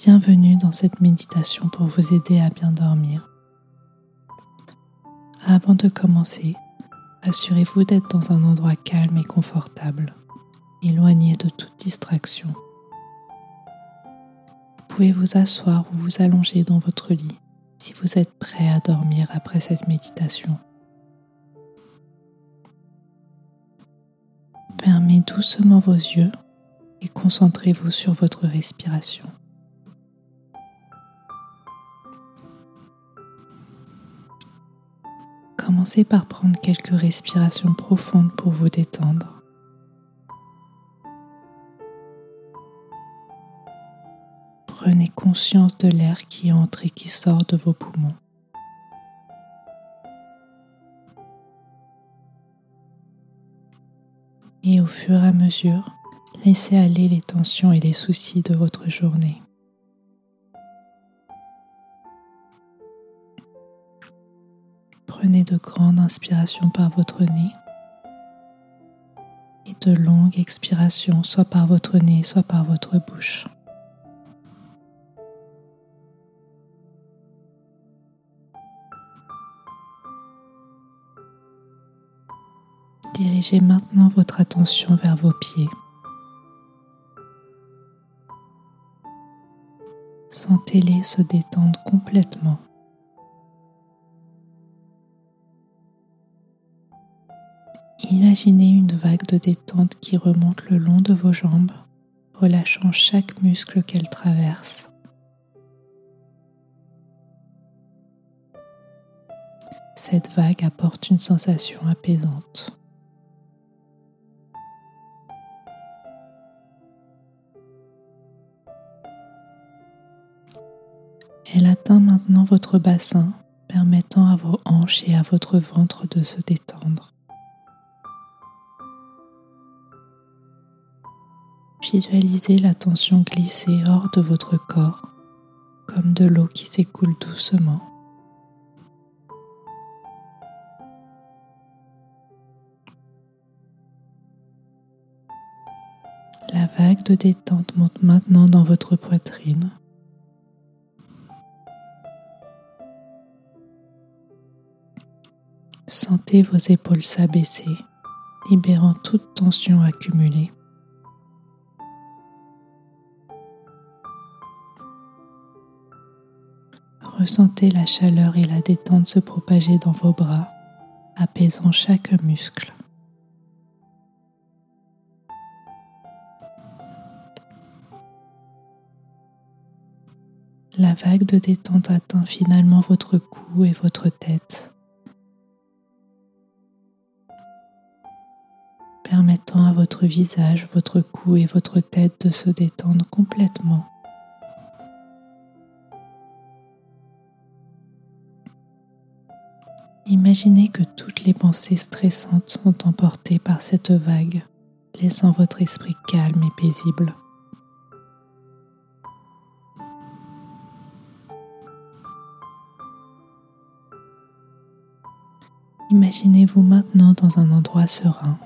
Bienvenue dans cette méditation pour vous aider à bien dormir. Avant de commencer, assurez-vous d'être dans un endroit calme et confortable, éloigné de toute distraction. Vous pouvez vous asseoir ou vous allonger dans votre lit si vous êtes prêt à dormir après cette méditation. Fermez doucement vos yeux et concentrez-vous sur votre respiration. Commencez par prendre quelques respirations profondes pour vous détendre. Prenez conscience de l'air qui entre et qui sort de vos poumons. Et au fur et à mesure, laissez aller les tensions et les soucis de votre journée. Prenez de grandes inspirations par votre nez et de longues expirations soit par votre nez, soit par votre bouche. Dirigez maintenant votre attention vers vos pieds. Sentez-les se détendre complètement. Imaginez une vague de détente qui remonte le long de vos jambes, relâchant chaque muscle qu'elle traverse. Cette vague apporte une sensation apaisante. Elle atteint maintenant votre bassin, permettant à vos hanches et à votre ventre de se détendre. Visualisez la tension glisser hors de votre corps, comme de l'eau qui s'écoule doucement. La vague de détente monte maintenant dans votre poitrine. Sentez vos épaules s'abaisser, libérant toute tension accumulée. Ressentez la chaleur et la détente se propager dans vos bras, apaisant chaque muscle. La vague de détente atteint finalement votre cou et votre tête. permettant à votre visage, votre cou et votre tête de se détendre complètement. Imaginez que toutes les pensées stressantes sont emportées par cette vague, laissant votre esprit calme et paisible. Imaginez-vous maintenant dans un endroit serein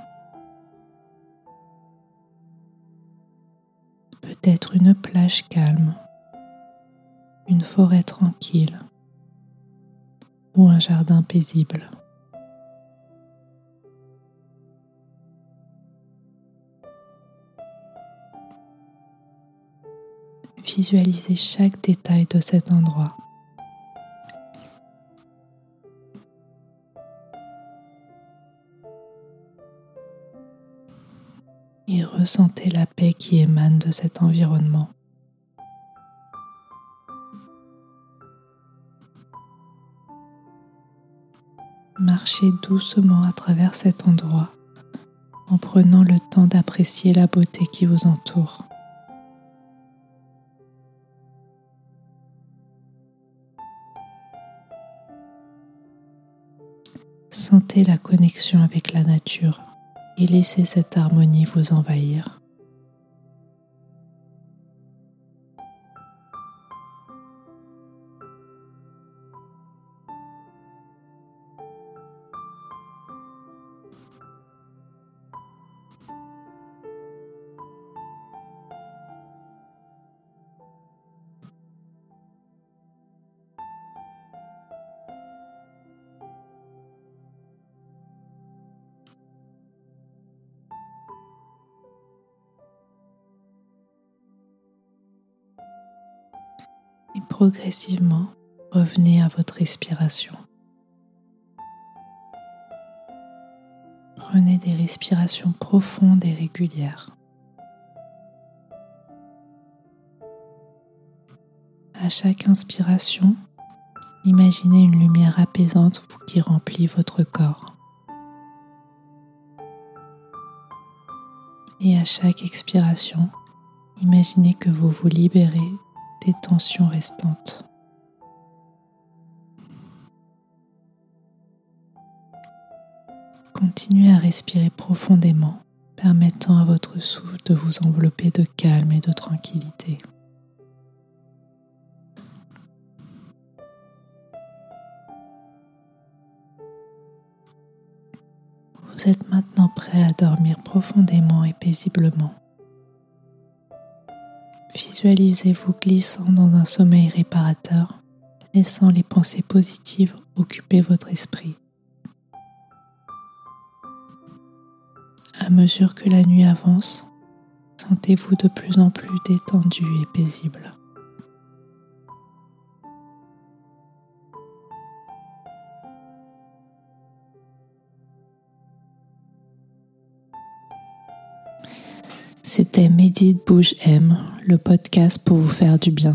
peut-être une plage calme, une forêt tranquille ou un jardin paisible. Visualisez chaque détail de cet endroit. et ressentez la paix qui émane de cet environnement. Marchez doucement à travers cet endroit en prenant le temps d'apprécier la beauté qui vous entoure. Sentez la connexion avec la nature et laissez cette harmonie vous envahir. Et progressivement, revenez à votre respiration. Prenez des respirations profondes et régulières. À chaque inspiration, imaginez une lumière apaisante qui remplit votre corps. Et à chaque expiration, imaginez que vous vous libérez des tensions restantes. Continuez à respirer profondément, permettant à votre souffle de vous envelopper de calme et de tranquillité. Vous êtes maintenant prêt à dormir profondément et paisiblement. Visualisez-vous glissant dans un sommeil réparateur, laissant les pensées positives occuper votre esprit. À mesure que la nuit avance, sentez-vous de plus en plus détendu et paisible. C'était Médite Bouge M, le podcast pour vous faire du bien.